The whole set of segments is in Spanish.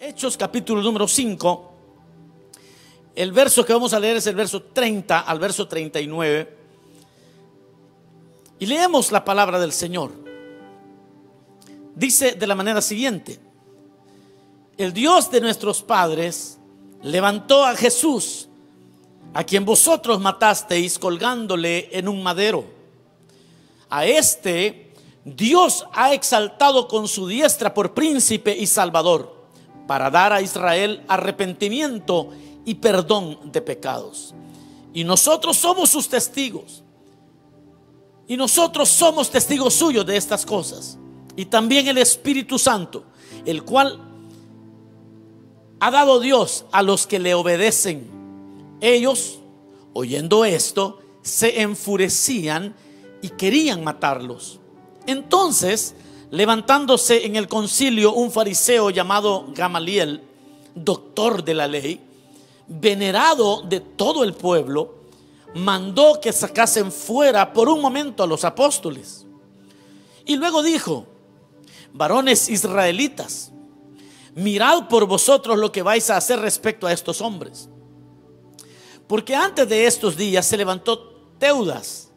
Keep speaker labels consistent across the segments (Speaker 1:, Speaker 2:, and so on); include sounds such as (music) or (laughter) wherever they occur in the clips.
Speaker 1: Hechos capítulo número 5. El verso que vamos a leer es el verso 30 al verso 39. Y leemos la palabra del Señor. Dice de la manera siguiente. El Dios de nuestros padres levantó a Jesús, a quien vosotros matasteis colgándole en un madero. A este Dios ha exaltado con su diestra por príncipe y salvador para dar a Israel arrepentimiento y perdón de pecados. Y nosotros somos sus testigos. Y nosotros somos testigos suyos de estas cosas. Y también el Espíritu Santo, el cual ha dado Dios a los que le obedecen. Ellos, oyendo esto, se enfurecían y querían matarlos. Entonces, levantándose en el concilio un fariseo llamado Gamaliel, doctor de la ley, venerado de todo el pueblo, mandó que sacasen fuera por un momento a los apóstoles. Y luego dijo, varones israelitas, mirad por vosotros lo que vais a hacer respecto a estos hombres. Porque antes de estos días se levantó Teudas,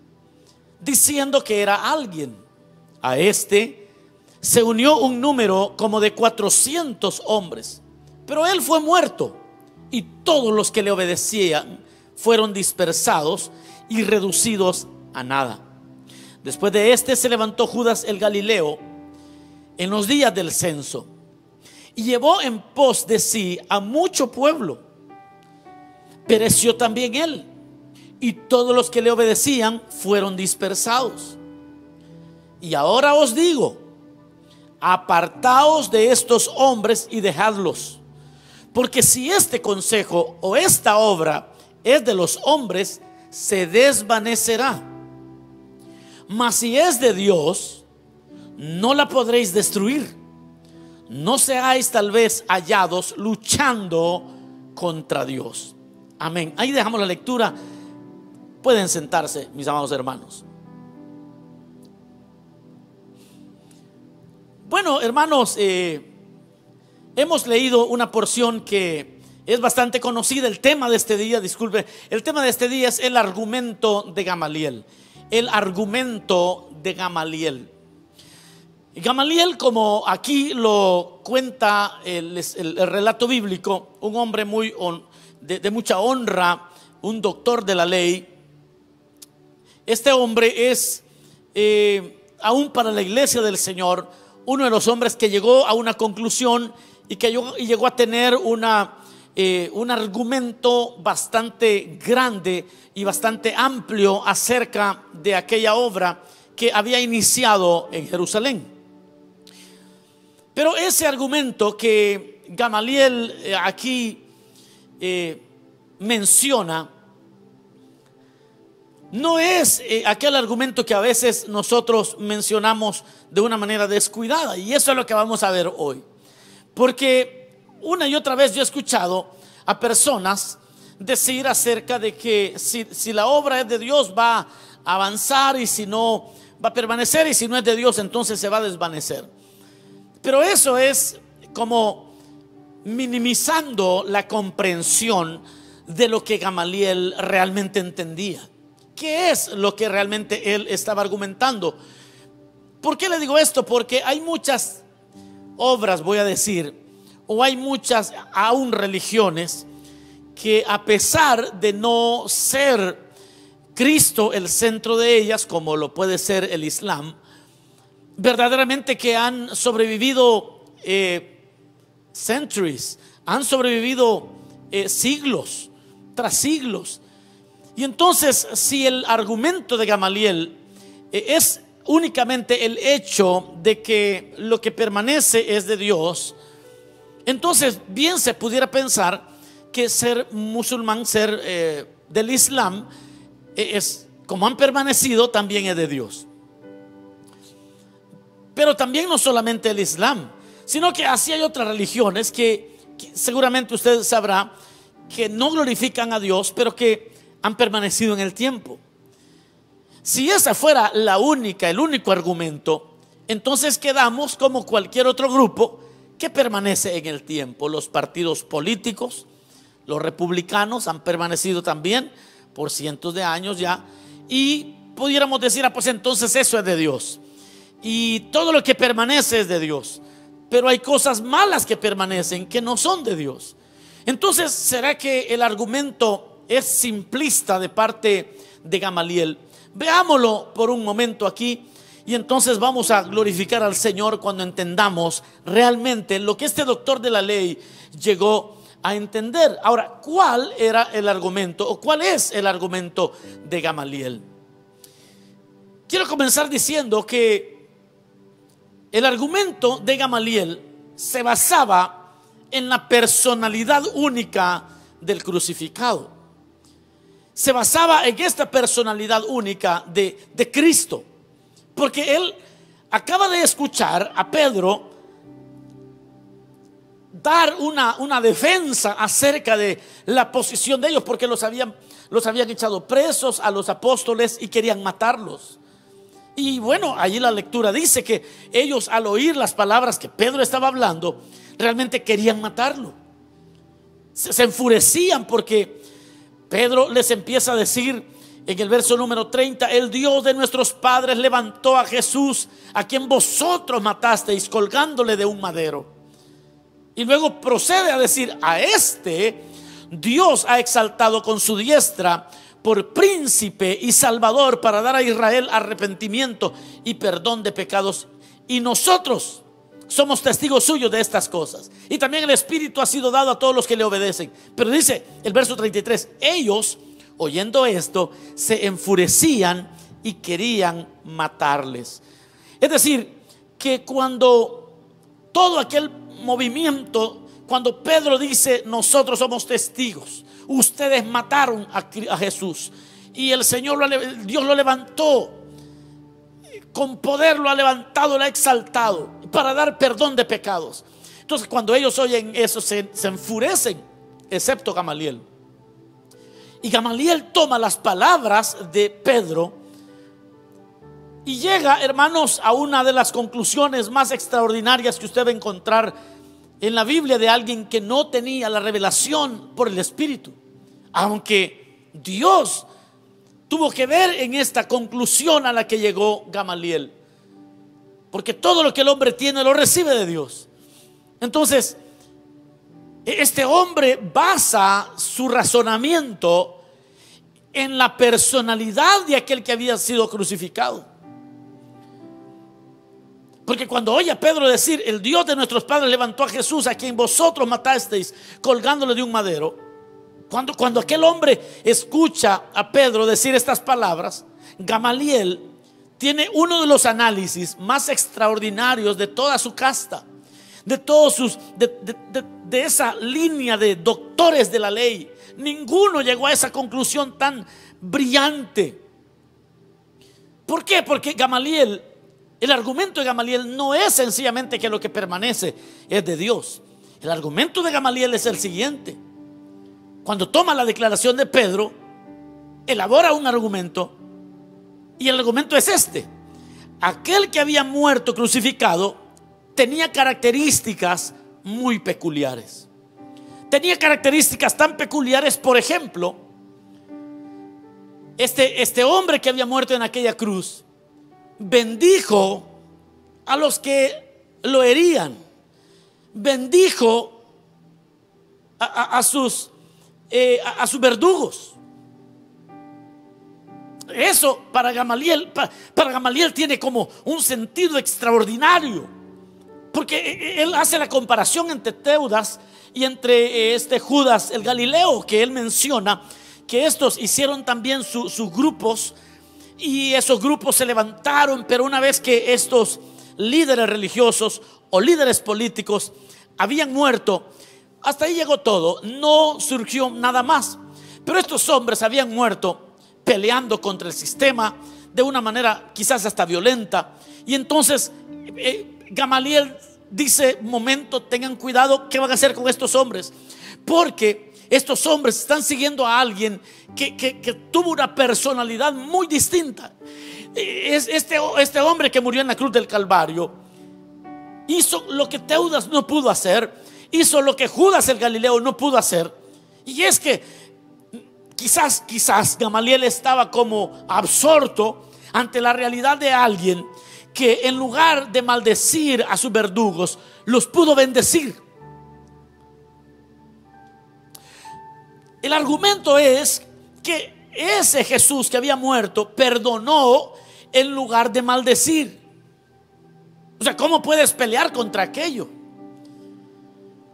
Speaker 1: diciendo que era alguien. A este se unió un número como de 400 hombres. Pero él fue muerto y todos los que le obedecían fueron dispersados y reducidos a nada. Después de este se levantó Judas el Galileo en los días del censo y llevó en pos de sí a mucho pueblo. Pereció también él y todos los que le obedecían fueron dispersados. Y ahora os digo, apartaos de estos hombres y dejadlos. Porque si este consejo o esta obra es de los hombres, se desvanecerá. Mas si es de Dios, no la podréis destruir. No seáis tal vez hallados luchando contra Dios. Amén. Ahí dejamos la lectura. Pueden sentarse, mis amados hermanos. Bueno, hermanos, eh, hemos leído una porción que es bastante conocida. El tema de este día, disculpe, el tema de este día es el argumento de Gamaliel. El argumento de Gamaliel. Gamaliel, como aquí lo cuenta el, relato bíblico, un hombre muy de, mucha honra, un doctor de la ley. Este hombre es, eh, aún para la iglesia del Señor, uno de los hombres que llegó a una conclusión y que llegó, a tener eh, un argumento bastante grande y bastante amplio acerca de aquella obra que había iniciado en Jerusalén. Pero ese argumento que Gamaliel eh, aquí eh, menciona, no es eh, aquel argumento que a veces nosotros mencionamos de una manera descuidada. Y eso es lo que vamos a ver hoy. Porque una y otra vez yo he escuchado a personas decir acerca de que si, si la obra es de Dios va a avanzar y si no va a permanecer y si no es de Dios entonces se va a desvanecer. Pero eso es como minimizando la comprensión de lo que Gamaliel realmente entendía. ¿Qué es lo que realmente él estaba argumentando? ¿Por qué le digo esto? Porque hay muchas obras, voy a decir, o hay muchas aún religiones que a pesar de no ser Cristo el centro de ellas, como lo puede ser el Islam, verdaderamente que han sobrevivido eh, centuries, han sobrevivido eh, siglos tras siglos y entonces, si el argumento de Gamaliel eh, es únicamente el hecho de que lo que permanece es de Dios, entonces bien se pudiera pensar que ser musulmán, ser eh, del Islam, eh, es como han permanecido, también es de Dios. Pero también no solamente el Islam, sino que así hay otras religiones que seguramente usted sabrá que no glorifican a Dios, pero que han permanecido en el tiempo. Si esa fuera la única, el único argumento, entonces quedamos como cualquier otro grupo ¿qué permanece en el tiempo? Los partidos políticos, los republicanos han permanecido también por cientos de años ya. Y pudiéramos decir, ah, pues entonces eso es de Dios. Y todo lo que permanece es de Dios. Pero hay cosas malas que permanecen que no son de Dios. Entonces, ¿será que el argumento es simplista de parte de Gamaliel? Veámoslo por un momento aquí y entonces vamos a glorificar al Señor cuando entendamos realmente lo que este doctor de la ley llegó a entender. Ahora, ¿cuál era el argumento o cuál es el argumento de Gamaliel? Quiero comenzar diciendo que el argumento de Gamaliel se basaba en la personalidad única del crucificado. Se basaba en esta personalidad única de, de Cristo. Porque él acaba de escuchar a Pedro dar una, una defensa acerca de la posición de ellos, porque los habían, los habían echado presos a los apóstoles y querían matarlos. Y bueno, allí la lectura dice que ellos al oír las palabras que Pedro estaba hablando, realmente querían matarlo. Se, se enfurecían porque Pedro les empieza a decir en el verso número 30, el Dios de nuestros padres levantó a Jesús, a quien vosotros matasteis colgándole de un madero. Y luego procede a decir, a este Dios ha exaltado con su diestra por príncipe y salvador para dar a Israel arrepentimiento y perdón de pecados. Y nosotros somos testigos suyos de estas cosas. Y también el Espíritu ha sido dado a todos los que le obedecen. Pero dice el verso 33, ellos, oyendo esto, se enfurecían y querían matarles. Es decir, que cuando todo aquel movimiento cuando Pedro dice, nosotros somos testigos, ustedes mataron a, Jesús y el Señor, Dios lo levantó, con poder lo ha levantado, lo ha exaltado para dar perdón de pecados. Entonces cuando ellos oyen eso se, enfurecen, excepto Gamaliel. Y Gamaliel toma las palabras de Pedro y llega, hermanos, a una de las conclusiones más extraordinarias que usted va a encontrar en la Biblia de alguien que no tenía la revelación por el Espíritu. Aunque Dios tuvo que ver en esta conclusión a la que llegó Gamaliel. Porque todo lo que el hombre tiene lo recibe de Dios. Entonces, este hombre basa su razonamiento en la personalidad de aquel que había sido crucificado. Porque cuando oye a Pedro decir, el Dios de nuestros padres levantó a Jesús, a quien vosotros matasteis, colgándole de un madero, cuando, cuando aquel hombre escucha a Pedro decir estas palabras, Gamaliel tiene uno de los análisis más extraordinarios de toda su casta, de todos sus, de, esa línea de doctores de la ley. Ninguno llegó a esa conclusión tan brillante. ¿Por qué? Porque Gamaliel el argumento de Gamaliel no es sencillamente que lo que permanece es de Dios. El argumento de Gamaliel es el siguiente. Cuando toma la declaración de Pedro, elabora un argumento y el argumento es este. Aquel que había muerto crucificado tenía características muy peculiares. Tenía características tan peculiares, por ejemplo, este, este hombre que había muerto en aquella cruz bendijo a los que lo herían, bendijo a, sus, eh, a, sus verdugos. Eso para Gamaliel, para, Gamaliel tiene como un sentido extraordinario, porque e, e, él hace la comparación entre Teudas y entre eh, este Judas el Galileo que él menciona, que estos hicieron también sus grupos y esos grupos se levantaron, pero una vez que estos líderes religiosos o líderes políticos habían muerto, hasta ahí llegó todo, no surgió nada más. Pero estos hombres habían muerto peleando contra el sistema de una manera quizás hasta violenta. Y entonces eh, Gamaliel dice, momento, tengan cuidado, ¿qué van a hacer con estos hombres? Porque estos hombres están siguiendo a alguien que, tuvo una personalidad muy distinta. Es este, este hombre que murió en la cruz del Calvario hizo lo que Teudas no pudo hacer, hizo lo que Judas el Galileo no pudo hacer. Y es que quizás, quizás Gamaliel estaba como absorto ante la realidad de alguien que en lugar de maldecir a sus verdugos, los pudo bendecir. El argumento es que ese Jesús que había muerto perdonó en lugar de maldecir. O sea, ¿cómo puedes pelear contra aquello?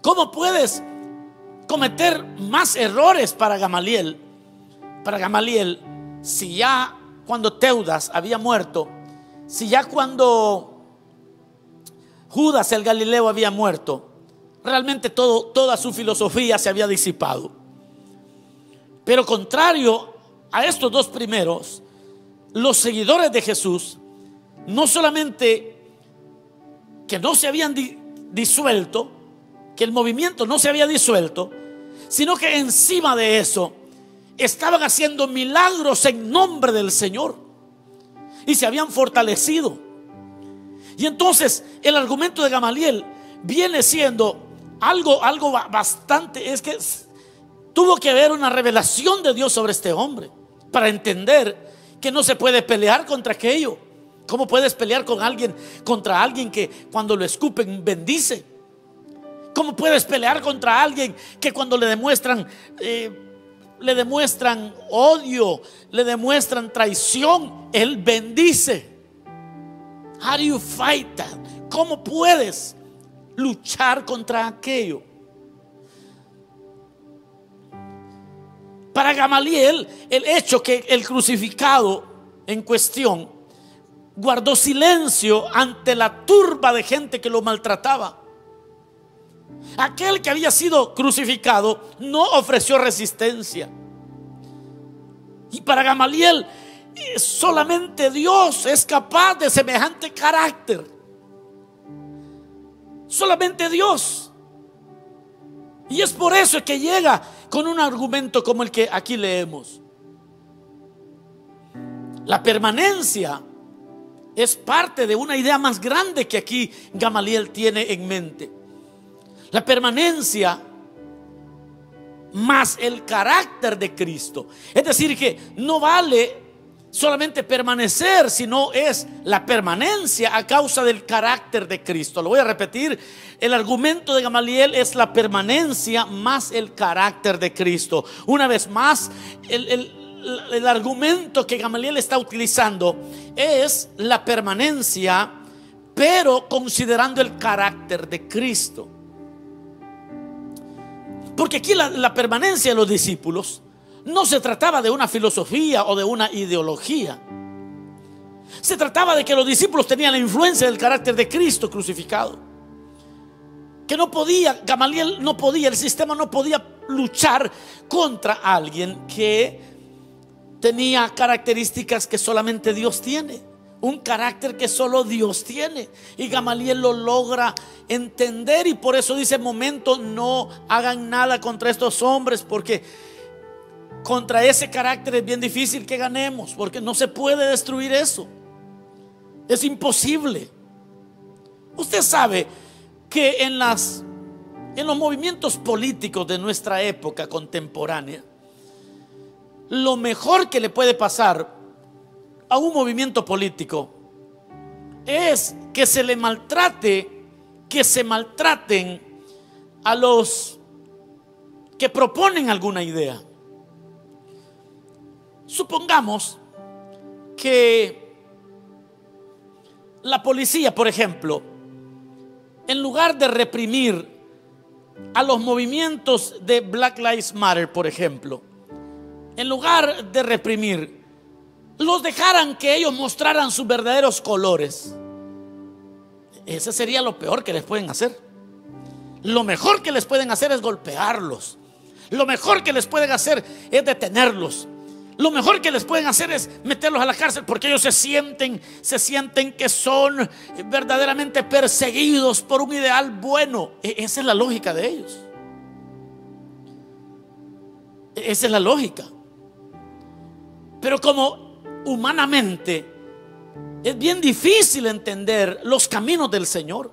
Speaker 1: ¿Cómo puedes cometer más errores para Gamaliel? Para Gamaliel, si ya cuando Teudas había muerto, si ya cuando Judas el Galileo había muerto, realmente toda su filosofía se había disipado. Pero contrario a estos dos primeros, los seguidores de Jesús no solamente que no se habían disuelto, que el movimiento no se había disuelto, sino que encima de eso estaban haciendo milagros en nombre del Señor y se habían fortalecido. Y entonces el argumento de Gamaliel viene siendo algo, algo bastante, es que tuvo que haber una revelación de Dios sobre este hombre para entender que no se puede pelear contra aquello. ¿Cómo puedes pelear con alguien contra alguien que cuando lo escupen bendice? ¿Cómo puedes pelear contra alguien que cuando le demuestran eh, le demuestran odio, le demuestran traición, él bendice? How do you fight that? ¿Cómo puedes luchar contra aquello? Para Gamaliel, el hecho que el crucificado en cuestión guardó silencio ante la turba de gente que lo maltrataba. Aquel que había sido crucificado no ofreció resistencia. Y para Gamaliel, solamente Dios es capaz de semejante carácter. Solamente Dios. Y es por eso que llega con un argumento como el que aquí leemos. La permanencia es parte de una idea más grande que aquí Gamaliel tiene en mente. La permanencia más el carácter de Cristo. Es decir, que no vale solamente permanecer, sino es la permanencia a causa del carácter de Cristo. Lo voy a repetir, el argumento de Gamaliel es la permanencia más el carácter de Cristo. Una vez más, el, argumento que Gamaliel está utilizando es la permanencia, pero considerando el carácter de Cristo. Porque aquí la permanencia de los discípulos no se trataba de una filosofía o de una ideología. Se trataba de que los discípulos tenían la influencia del carácter de Cristo crucificado. Que no podía, Gamaliel no podía, el sistema no podía luchar contra alguien que tenía características que solamente Dios tiene. Un carácter que solo Dios tiene. Y Gamaliel lo logra entender y por eso dice, momento, no hagan nada contra estos hombres porque contra ese carácter es bien difícil que ganemos, porque no se puede destruir eso. Es imposible. Usted sabe que en las en los movimientos políticos de nuestra época contemporánea, lo mejor que le puede pasar a un movimiento político es que se le maltrate, que se maltraten a los que proponen alguna idea. Supongamos que la policía, por ejemplo, en lugar de reprimir a los movimientos de Black Lives Matter, por ejemplo, en lugar de reprimir, los dejaran que ellos mostraran sus verdaderos colores. Ese sería lo peor que les pueden hacer. Lo mejor que les pueden hacer es golpearlos. Lo mejor que les pueden hacer es detenerlos lo mejor que les pueden hacer es meterlos a la cárcel porque ellos se sienten, se sienten que son verdaderamente perseguidos por un ideal bueno. E-, esa es la lógica de ellos. E-, esa es la lógica. Pero como humanamente es bien difícil entender los caminos del Señor.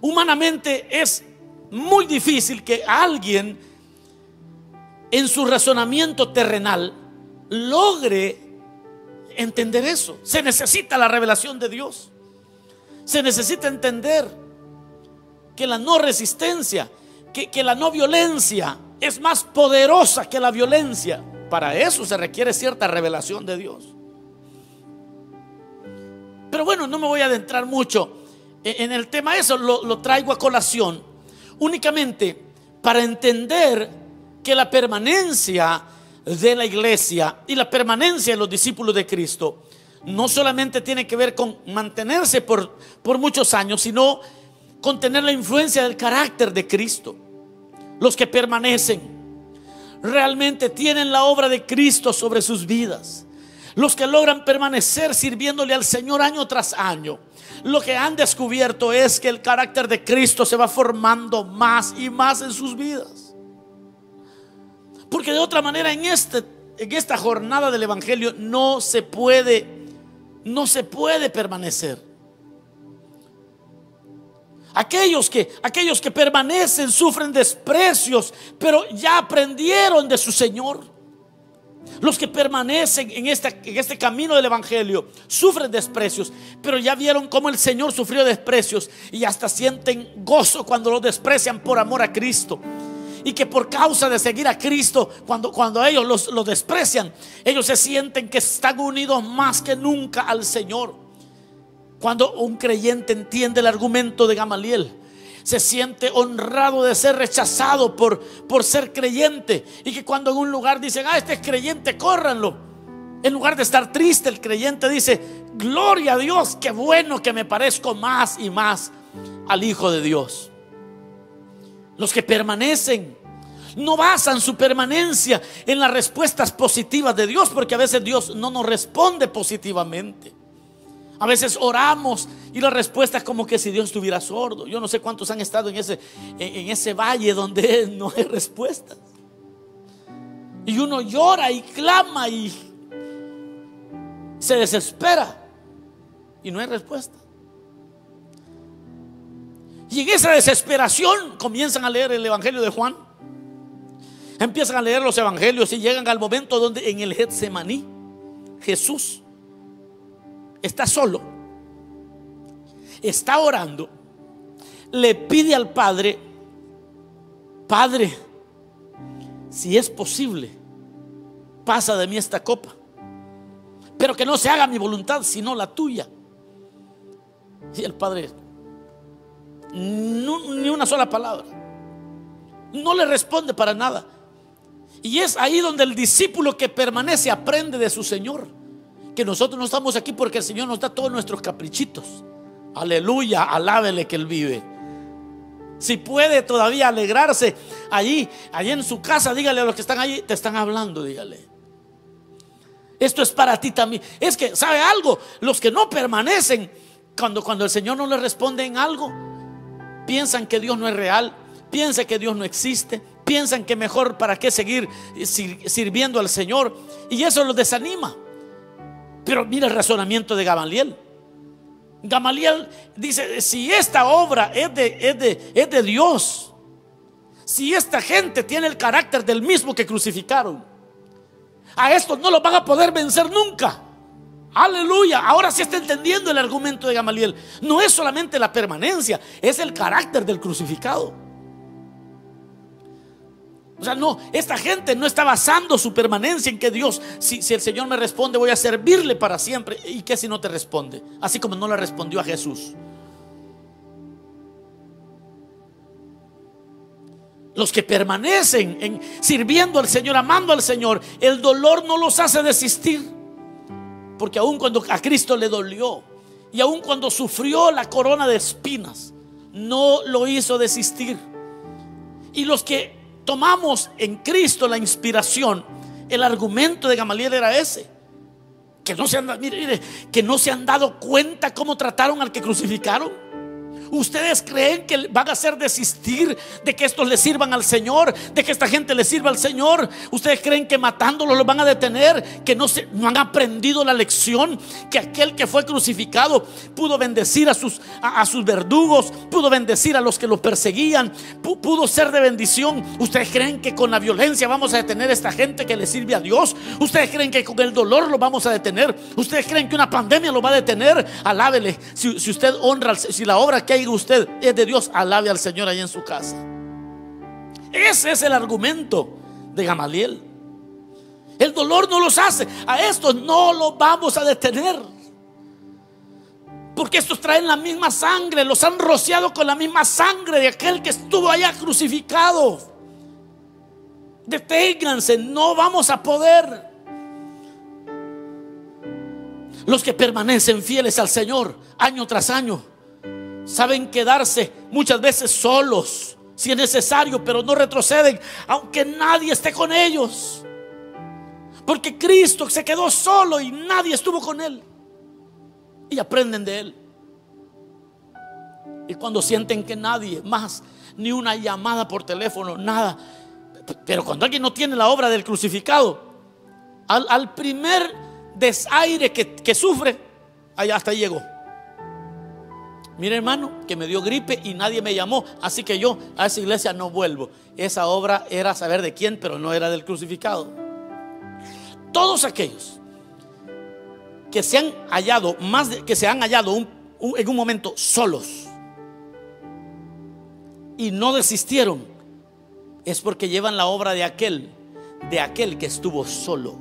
Speaker 1: Humanamente es muy difícil que alguien en su razonamiento terrenal logre entender eso. Se necesita la revelación de Dios. Se necesita entender que la no resistencia, que, la no violencia es más poderosa que la violencia. Para eso se requiere cierta revelación de Dios. Pero bueno, no me voy a adentrar mucho en el tema, eso lo, lo traigo a colación únicamente para entender que la permanencia de la iglesia y la permanencia de los discípulos de Cristo no solamente tiene que ver con mantenerse por, por muchos años, sino con tener la influencia del carácter de Cristo. Los que permanecen realmente tienen la obra de Cristo sobre sus vidas. Los que logran permanecer sirviéndole al Señor año tras año. Lo que han descubierto es que el carácter de Cristo se va formando más y más en sus vidas. Porque de otra manera en, este, esta jornada del Evangelio no se puede, no se puede permanecer. Aquellos que, aquellos que permanecen sufren desprecios, pero ya aprendieron de su Señor. Los que permanecen en este, camino del Evangelio sufren desprecios, pero ya vieron cómo el Señor sufrió desprecios y hasta sienten gozo cuando lo desprecian por amor a Cristo y que por causa de seguir a Cristo, cuando, cuando ellos los, los desprecian, ellos se sienten que están unidos más que nunca al Señor. Cuando un creyente entiende el argumento de Gamaliel, se siente honrado de ser rechazado por, por ser creyente. Y que cuando en un lugar dicen, ah, este es creyente, córranlo. En lugar de estar triste, el creyente dice, gloria a Dios, qué bueno que me parezco más y más al Hijo de Dios. Los que permanecen no basan su permanencia en las respuestas positivas de Dios, porque a veces Dios no nos responde positivamente. A veces oramos y la respuesta es como que si Dios estuviera sordo. Yo no sé cuántos han estado en ese, en ese valle donde (laughs) no hay respuestas. Y uno llora y clama y se desespera y no hay respuesta. Y en esa desesperación comienzan a leer el Evangelio de Juan. Empiezan a leer los evangelios y llegan al momento donde en el Getsemaní Jesús está solo, está orando, le pide al Padre, Padre, si es posible, pasa de mí esta copa, pero que no se haga mi voluntad, sino la tuya. Y el Padre ni una sola palabra. No le responde para nada. Y es ahí donde el discípulo que permanece aprende de su Señor. Que nosotros no estamos aquí porque el Señor nos da todos nuestros caprichitos. Aleluya, alábele que Él vive. Si puede todavía alegrarse allí, allí en su casa, dígale a los que están allí, te están hablando, dígale. Esto es para ti también. Es que, ¿sabe algo? Los que no permanecen, cuando, cuando el Señor no les responde en algo, piensan que Dios no es real, piensan que Dios no existe, piensan que mejor para qué seguir sirviendo al Señor. Y eso los desanima. Pero mira el razonamiento de Gamaliel. Gamaliel dice, si esta obra es de, es de, es de Dios, si esta gente tiene el carácter del mismo que crucificaron, a estos no los van a poder vencer nunca. Aleluya. Ahora sí está entendiendo el argumento de Gamaliel. No es solamente la permanencia, es el carácter del crucificado. O sea, no, esta gente no está basando su permanencia en que Dios, si, el Señor me responde, voy a servirle para siempre. ¿Y qué si no te responde? Así como no le respondió a Jesús. Los que permanecen en sirviendo al Señor, amando al Señor, el dolor no los hace desistir. Porque aun cuando a Cristo le dolió y aun cuando sufrió la corona de espinas, no lo hizo desistir. Y los que tomamos en Cristo la inspiración, el argumento de Gamaliel era ese. Que no se han, que no se han dado cuenta cómo trataron al que crucificaron. ¿Ustedes creen que van a hacer desistir de que estos le sirvan al Señor? ¿De que esta gente le sirva al Señor? ¿Ustedes creen que matándolos los van a detener? ¿Que no, se, han aprendido la lección? ¿Que aquel que fue crucificado pudo bendecir a sus, verdugos? ¿Pudo bendecir a los que los perseguían? ¿Pudo ser de bendición? ¿Ustedes creen que con la violencia vamos a detener a esta gente que le sirve a Dios? ¿Ustedes creen que con el dolor lo vamos a detener? ¿Ustedes creen que una pandemia lo va a detener? Alábele. Si usted honra, si la obra que hay usted es de Dios, alabe al Señor ahí en su casa. Ese es el argumento de Gamaliel. El dolor no los hace. A estos no los vamos a detener. Porque estos traen la misma sangre, los han rociado con la misma sangre de aquel que estuvo allá crucificado. Deténganse, no vamos a poder. Los que permanecen fieles al Señor año tras año saben quedarse muchas veces solos si es necesario, pero no retroceden, aunque nadie esté con ellos. Porque Cristo se quedó solo y nadie estuvo con él. Y aprenden de él. Y cuando sienten que nadie más, ni una llamada por teléfono, nada. Pero cuando alguien no tiene la obra del crucificado, al, primer desaire que, que sufre, hasta llegó. Mire hermano, que me dio gripe y nadie me llamó, así que yo a esa iglesia no vuelvo. Esa obra era saber de quién, pero no era del crucificado. Todos aquellos que se han hallado, más que se han hallado en un momento solos y no desistieron, es porque llevan la obra de aquel, de aquel que estuvo solo,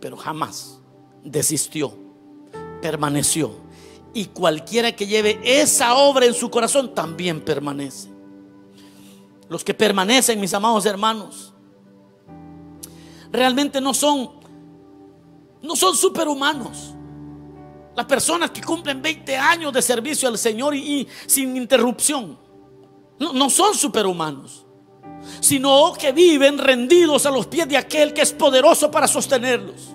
Speaker 1: pero jamás desistió, permaneció y cualquiera que lleve esa obra en su corazón también permanece. Los que permanecen, mis amados hermanos, realmente no son no son superhumanos. Las personas que cumplen 20 años de servicio al Señor y, sin interrupción no, no son superhumanos, sino que viven rendidos a los pies de aquel que es poderoso para sostenerlos.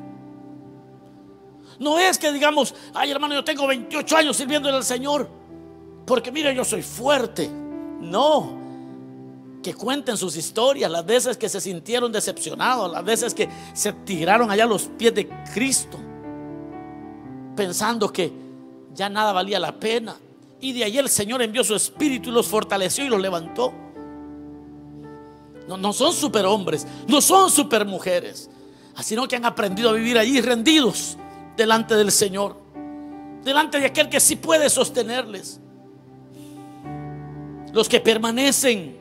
Speaker 1: No es que digamos, ay hermano, yo tengo 28 años sirviéndole al Señor, porque mire, yo soy fuerte. No, que cuenten sus historias, las veces que se sintieron decepcionados, las veces que se tiraron allá a los pies de Cristo, pensando que ya nada valía la pena. Y de ahí el Señor envió su espíritu y los fortaleció y los levantó. No, no son superhombres, no son supermujeres, sino que han aprendido a vivir allí rendidos delante del Señor, delante de aquel que sí puede sostenerles. Los que permanecen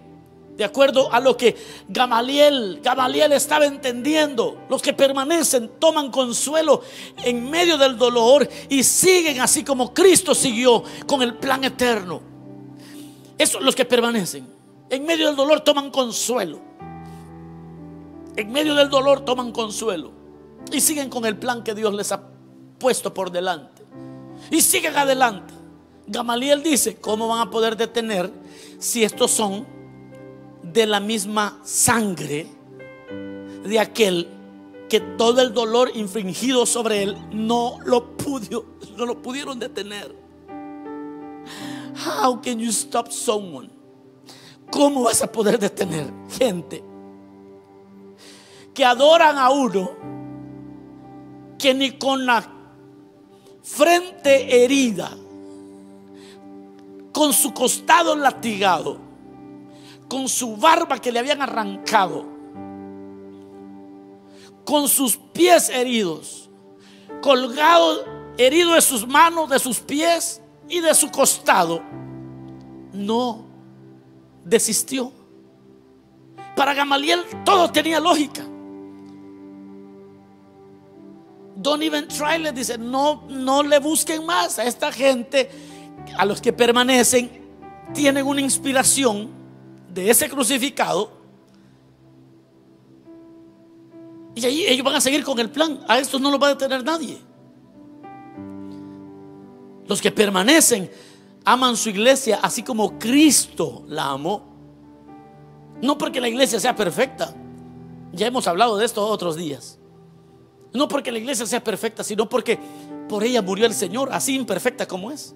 Speaker 1: de acuerdo a lo que Gamaliel, Gamaliel estaba entendiendo, los que permanecen toman consuelo en medio del dolor y siguen así como Cristo siguió con el plan eterno. Esos los que permanecen en medio del dolor toman consuelo. En medio del dolor toman consuelo y siguen con el plan que Dios les ha puesto por delante. Y siguen adelante. Gamaliel dice, ¿cómo van a poder detener si estos son de la misma sangre de aquel que todo el dolor infringido sobre él no lo pudo, no lo pudieron detener? How can you stop someone? ¿Cómo vas a poder detener gente que adoran a uno que ni con la frente herida, con su costado latigado, con su barba que le habían arrancado, con sus pies heridos, colgado, herido de sus manos, de sus pies y de su costado, no desistió. Para Gamaliel todo tenía lógica. Don't even try, le dice, no, no le busquen más a esta gente, a los que permanecen, tienen una inspiración de ese crucificado. Y ahí ellos van a seguir con el plan. A estos no los va a detener nadie. Los que permanecen aman su iglesia así como Cristo la amó. No porque la iglesia sea perfecta. Ya hemos hablado de esto otros días. No porque la iglesia sea perfecta, sino porque por ella murió el Señor, así imperfecta como es.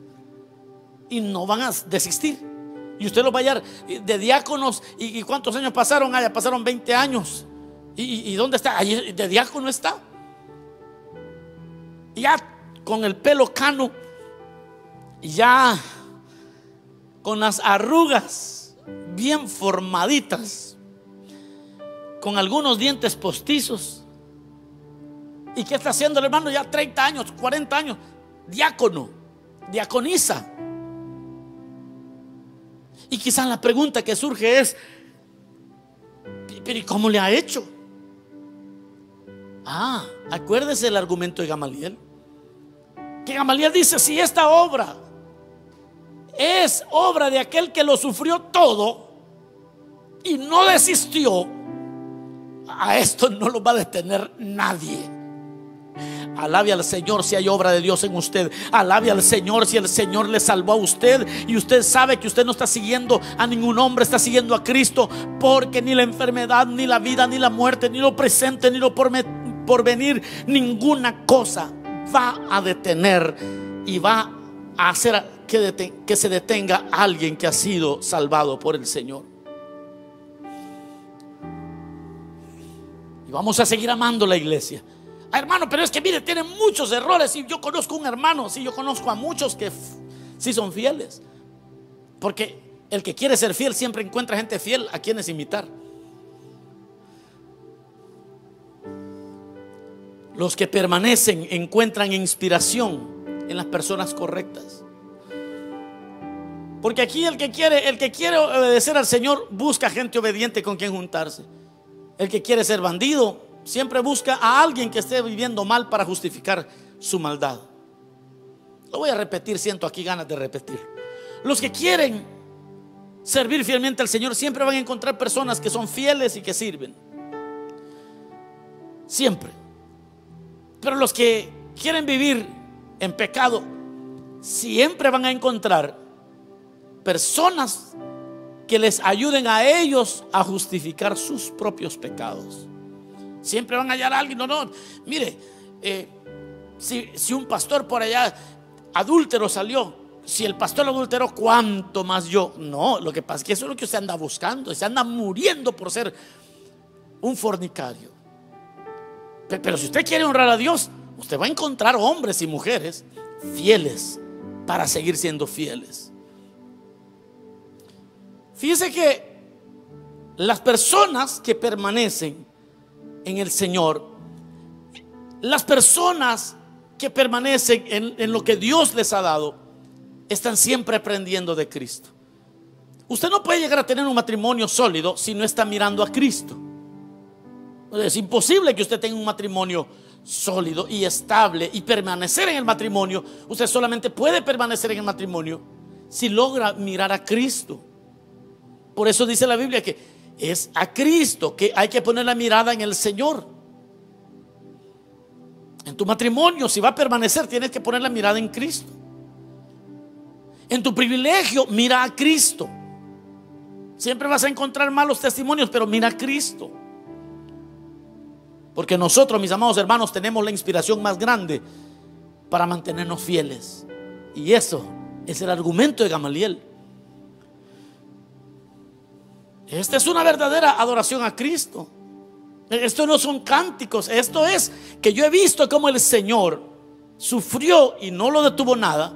Speaker 1: y no van a desistir. Y usted lo va a hallar de diáconos. ¿Y, cuántos años pasaron? Ah, ya pasaron 20 años. ¿Y, dónde está? De diácono está. Ya con el pelo cano. Ya con las arrugas bien formaditas. Con algunos dientes postizos. ¿Y qué está haciendo el hermano? Ya 30 años, 40 años. Diácono, diaconiza. Y quizás la pregunta que surge es, ¿pero y cómo le ha hecho? Ah, acuérdese el argumento de Gamaliel. Que Gamaliel dice, si esta obra es obra de aquel que lo sufrió todo y no desistió, a esto no lo va a detener nadie. Alabe al Señor si hay obra de Dios en usted. Alabe al Señor si el Señor le salvó a usted y usted sabe que usted no está siguiendo a ningún hombre, está siguiendo a Cristo porque ni la enfermedad, ni la vida, ni la muerte, ni lo presente, ni lo por venir, ninguna cosa va a detener y va a hacer que, que se detenga alguien que ha sido salvado por el Señor. Y vamos a seguir amando la iglesia. Hermano, pero es que mire, tiene muchos errores. Y yo conozco un hermano, sí, yo conozco a muchos que sí son fieles. Porque el que quiere ser fiel siempre encuentra gente fiel a quienes imitar. Los que permanecen encuentran inspiración en las personas correctas. Porque aquí el que quiere, el que quiere obedecer al Señor busca gente obediente con quien juntarse. El que quiere ser bandido siempre busca a alguien que esté viviendo mal para justificar su maldad. Lo voy a repetir, siento aquí ganas de repetir. Los que quieren servir fielmente al Señor siempre van a encontrar personas que son fieles y que sirven. Siempre. Pero los que quieren vivir en pecado siempre van a encontrar personas que les ayuden a ellos a justificar sus propios pecados. Siempre van a hallar a alguien. No, no. Mire, eh, si, si, un pastor por allá adúltero salió, si el pastor adúltero, ¿cuánto más yo? No, lo que pasa es que eso es lo que usted anda buscando. Se anda muriendo por ser un fornicario. Pero si usted quiere honrar a Dios, usted va a encontrar hombres y mujeres fieles para seguir siendo fieles. Fíjese que las personas que permanecen en el Señor, las personas que permanecen en, lo que Dios les ha dado, están siempre aprendiendo de Cristo. Usted no puede llegar a tener un matrimonio sólido si no está mirando a Cristo. Es imposible que usted tenga un matrimonio sólido y estable y permanecer en el matrimonio. Usted solamente puede permanecer en el matrimonio si logra mirar a Cristo. Por eso dice la Biblia que es a Cristo, que hay que poner la mirada en el Señor. En tu matrimonio, si va a permanecer, tienes que poner la mirada en Cristo. En tu privilegio, mira a Cristo. Siempre vas a encontrar malos testimonios, pero mira a Cristo. Porque nosotros, mis amados hermanos, tenemos la inspiración más grande para mantenernos fieles. Y eso es el argumento de Gamaliel. Esta es una verdadera adoración a Cristo. Esto no son cánticos, esto es que yo he visto cómo el Señor sufrió y no lo detuvo nada.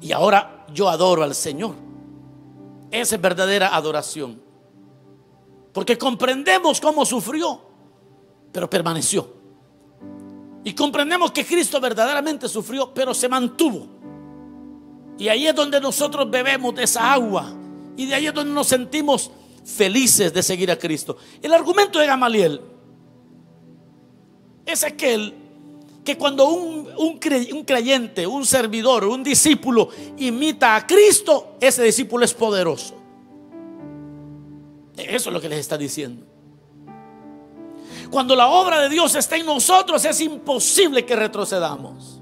Speaker 1: Y ahora yo adoro al Señor. Esa es verdadera adoración. Porque comprendemos cómo sufrió, pero permaneció. Y comprendemos que Cristo verdaderamente sufrió, pero se mantuvo. Y ahí es donde nosotros bebemos de esa agua y de ahí es donde nos sentimos felices de seguir a Cristo. El argumento de Gamaliel es aquel que cuando un, un, creyente, un servidor, un discípulo imita a Cristo, ese discípulo es poderoso. Eso es lo que les está diciendo. Cuando la obra de Dios está en nosotros, es imposible que retrocedamos.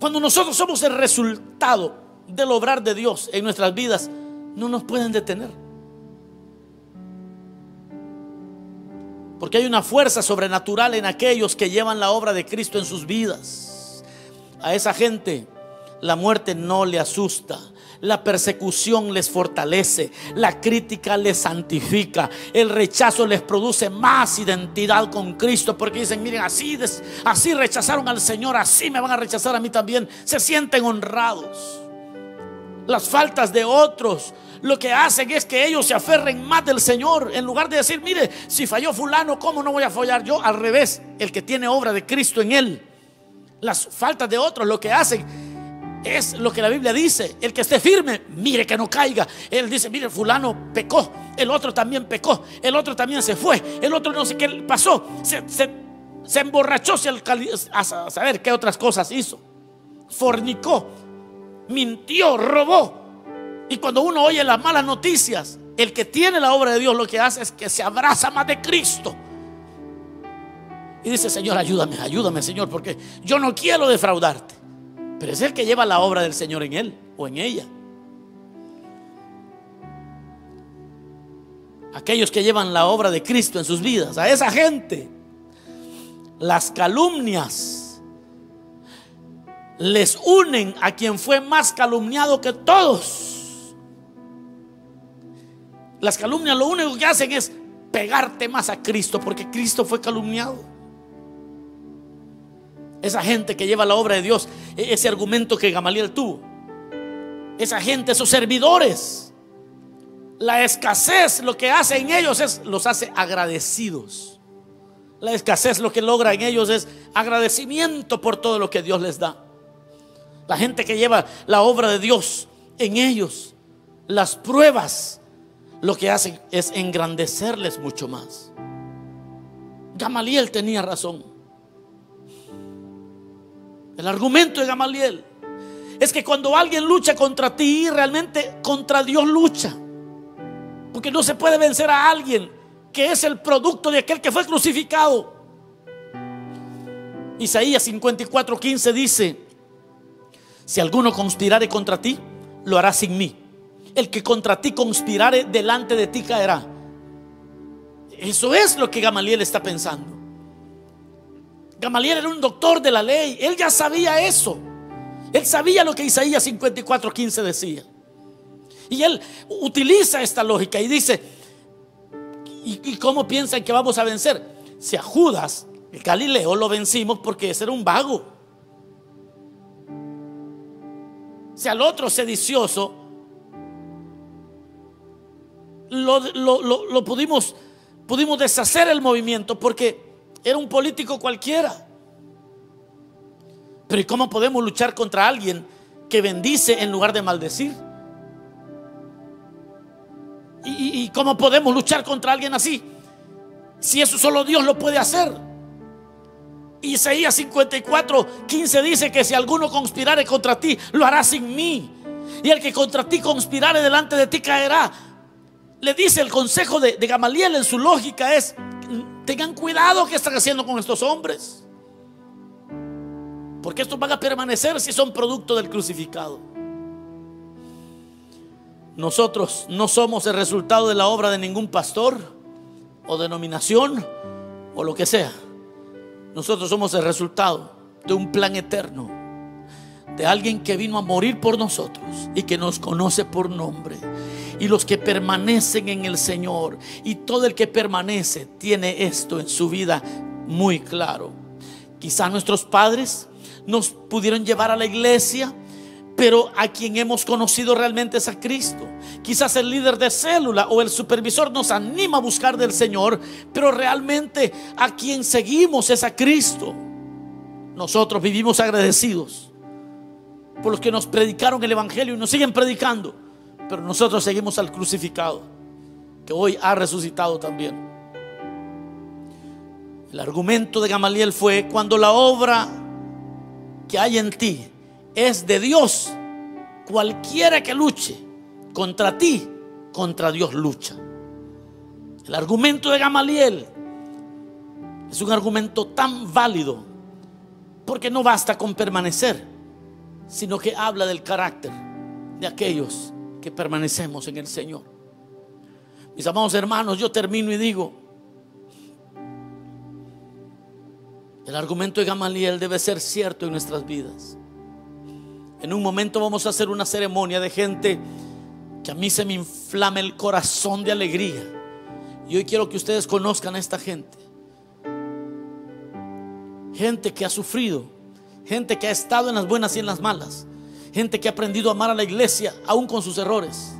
Speaker 1: Cuando nosotros somos el resultado del obrar de Dios en nuestras vidas no nos pueden detener. Porque hay una fuerza sobrenatural en aquellos que llevan la obra de Cristo en sus vidas. A esa gente la muerte no le asusta. La persecución les fortalece, la crítica les santifica, el rechazo les produce más identidad con Cristo porque dicen, miren, así, rechazaron al Señor, así me van a rechazar a mí también. Se sienten honrados. Las faltas de otros lo que hacen es que ellos se aferren más del Señor en lugar de decir, mire, si falló fulano, ¿cómo no voy a fallar yo? Al revés, el que tiene obra de Cristo en él. Las faltas de otros lo que hacen es lo que la Biblia dice. El que esté firme, mire que no caiga. Él dice, mire, fulano pecó. El otro también pecó. El otro también se fue. El otro no sé qué pasó. Se, se, emborrachó a saber qué otras cosas hizo. Fornicó. Mintió, robó. Y cuando uno oye las malas noticias, el que tiene la obra de Dios lo que hace es que se abraza más de Cristo. Y dice, Señor, ayúdame, ayúdame, Señor, porque yo no quiero defraudarte. Pero es el que lleva la obra del Señor en él o en ella. Aquellos que llevan la obra de Cristo en sus vidas, a esa gente, las calumnias les unen a quien fue más calumniado que todos. Las calumnias lo único que hacen es pegarte más a Cristo porque Cristo fue calumniado. Esa gente que lleva la obra de Dios, e-, ese argumento que Gamaliel tuvo. Esa gente, esos servidores. La escasez lo que hace en ellos es, los hace agradecidos. La escasez lo que logra en ellos es agradecimiento por todo lo que Dios les da. La gente que lleva la obra de Dios en ellos, las pruebas, lo que hacen es engrandecerles mucho más. Gamaliel tenía razón. El argumento de Gamaliel es que cuando alguien lucha contra ti, realmente contra Dios lucha. Porque no se puede vencer a alguien que es el producto de aquel que fue crucificado. Isaías 54:15 dice, si alguno conspirare contra ti, lo hará sin mí. El que contra ti conspirare delante de ti caerá. Eso es lo que Gamaliel está pensando. Gamaliel era un doctor de la ley. Él ya sabía eso. Él sabía lo que Isaías 54:15 decía. Y él utiliza esta lógica y dice, ¿y, cómo piensan que vamos a vencer? Si a Judas, el Galileo, lo vencimos porque ese era un vago. Si al otro sedicioso lo, lo pudimos, pudimos deshacer el movimiento porque era un político cualquiera. Pero ¿y cómo podemos luchar contra alguien que bendice en lugar de maldecir? ¿Y, cómo podemos luchar contra alguien así? Si eso solo Dios lo puede hacer. Isaías 54, 15 dice que si alguno conspirare contra ti, lo hará sin mí. Y el que contra ti conspirare delante de ti caerá. Le dice el consejo de, de Gamaliel en su lógica es, Tengan cuidado que están haciendo con estos hombres. Porque estos van a permanecer si son producto del crucificado. Nosotros no somos el resultado de la obra de ningún pastor o denominación o lo que sea. Nosotros somos el resultado de un plan eterno, de alguien que vino a morir por nosotros y que nos conoce por nombre y los que permanecen en el Señor. Y todo el que permanece tiene esto en su vida muy claro. Quizá nuestros padres nos pudieron llevar a la iglesia, pero a quien hemos conocido realmente es a Cristo. Quizás el líder de célula o el supervisor nos anima a buscar del Señor, pero realmente a quien seguimos es a Cristo. Nosotros vivimos agradecidos por los que nos predicaron el Evangelio y nos siguen predicando pero nosotros seguimos al crucificado, que hoy ha resucitado también. El argumento de Gamaliel fue, cuando la obra que hay en ti es de Dios, cualquiera que luche contra ti, contra Dios lucha. El argumento de Gamaliel es un argumento tan válido porque no basta con permanecer, sino que habla del carácter de aquellos que permanecemos en el Señor. Mis amados hermanos, yo termino y digo, el argumento de Gamaliel debe ser cierto en nuestras vidas. En un momento vamos a hacer una ceremonia de gente que a mí se me inflame el corazón de alegría. Y hoy quiero que ustedes conozcan a esta gente. Gente que ha sufrido, gente que ha estado en las buenas y en las malas, gente que ha aprendido a amar a la iglesia aún con sus errores.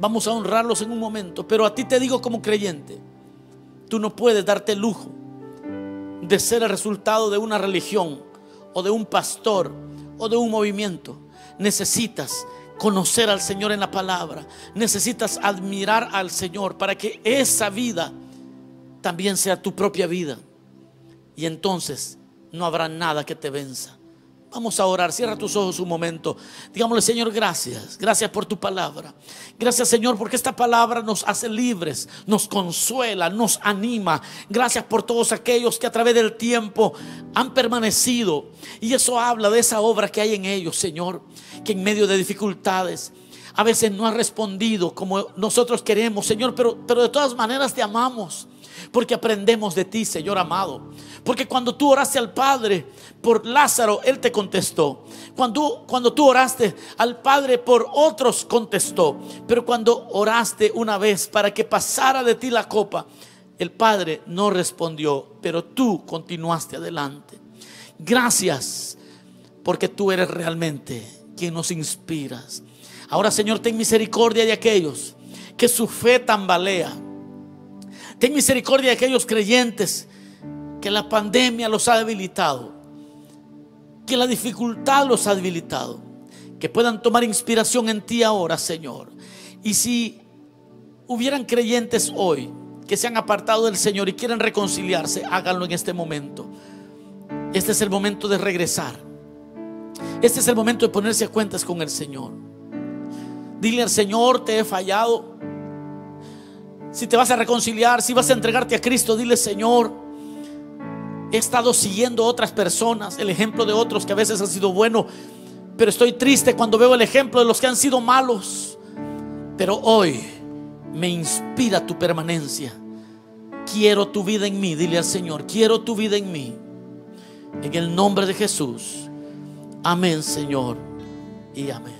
Speaker 1: Vamos a honrarlos en un momento, pero a ti te digo como creyente, tú no puedes darte el lujo de ser el resultado de una religión o de un pastor o de un movimiento. Necesitas conocer al Señor en la palabra. Necesitas admirar al Señor para que esa vida también sea tu propia vida. Y entonces no habrá nada que te venza. Vamos a orar, cierra tus ojos un momento. Digámosle, Señor, gracias. Gracias por tu palabra. Gracias, Señor, porque esta palabra nos hace libres, nos consuela, nos anima. Gracias por todos aquellos que a través del tiempo han permanecido. Y eso habla de esa obra que hay en ellos, Señor, que en medio de dificultades a veces no ha respondido como nosotros queremos, Señor, pero, pero de todas maneras te amamos. Porque aprendemos de ti, Señor amado. Porque cuando tú oraste al Padre por Lázaro, Él te contestó. Cuando, cuando tú oraste al Padre por otros, contestó. Pero cuando oraste una vez para que pasara de ti la copa, el Padre no respondió, pero tú continuaste adelante. Gracias, porque tú eres realmente quien nos inspiras. Ahora, Señor, ten misericordia de aquellos que su fe tambalea Ten misericordia de aquellos creyentes que la pandemia los ha debilitado, que la dificultad los ha debilitado, que puedan tomar inspiración en ti ahora, Señor. Y si hubieran creyentes hoy que se han apartado del Señor y quieren reconciliarse, háganlo en este momento. Este es el momento de regresar. Este es el momento de ponerse a cuentas con el Señor. Dile al Señor, te he fallado. Si te vas a reconciliar, si vas a entregarte a Cristo, dile, Señor, he estado siguiendo otras personas, el ejemplo de otros que a veces han sido bueno, pero estoy triste cuando veo el ejemplo de los que han sido malos. Pero hoy me inspira tu permanencia. Quiero tu vida en mí, dile al Señor, quiero tu vida en mí. En el nombre de Jesús. Amén, Señor. Y amén.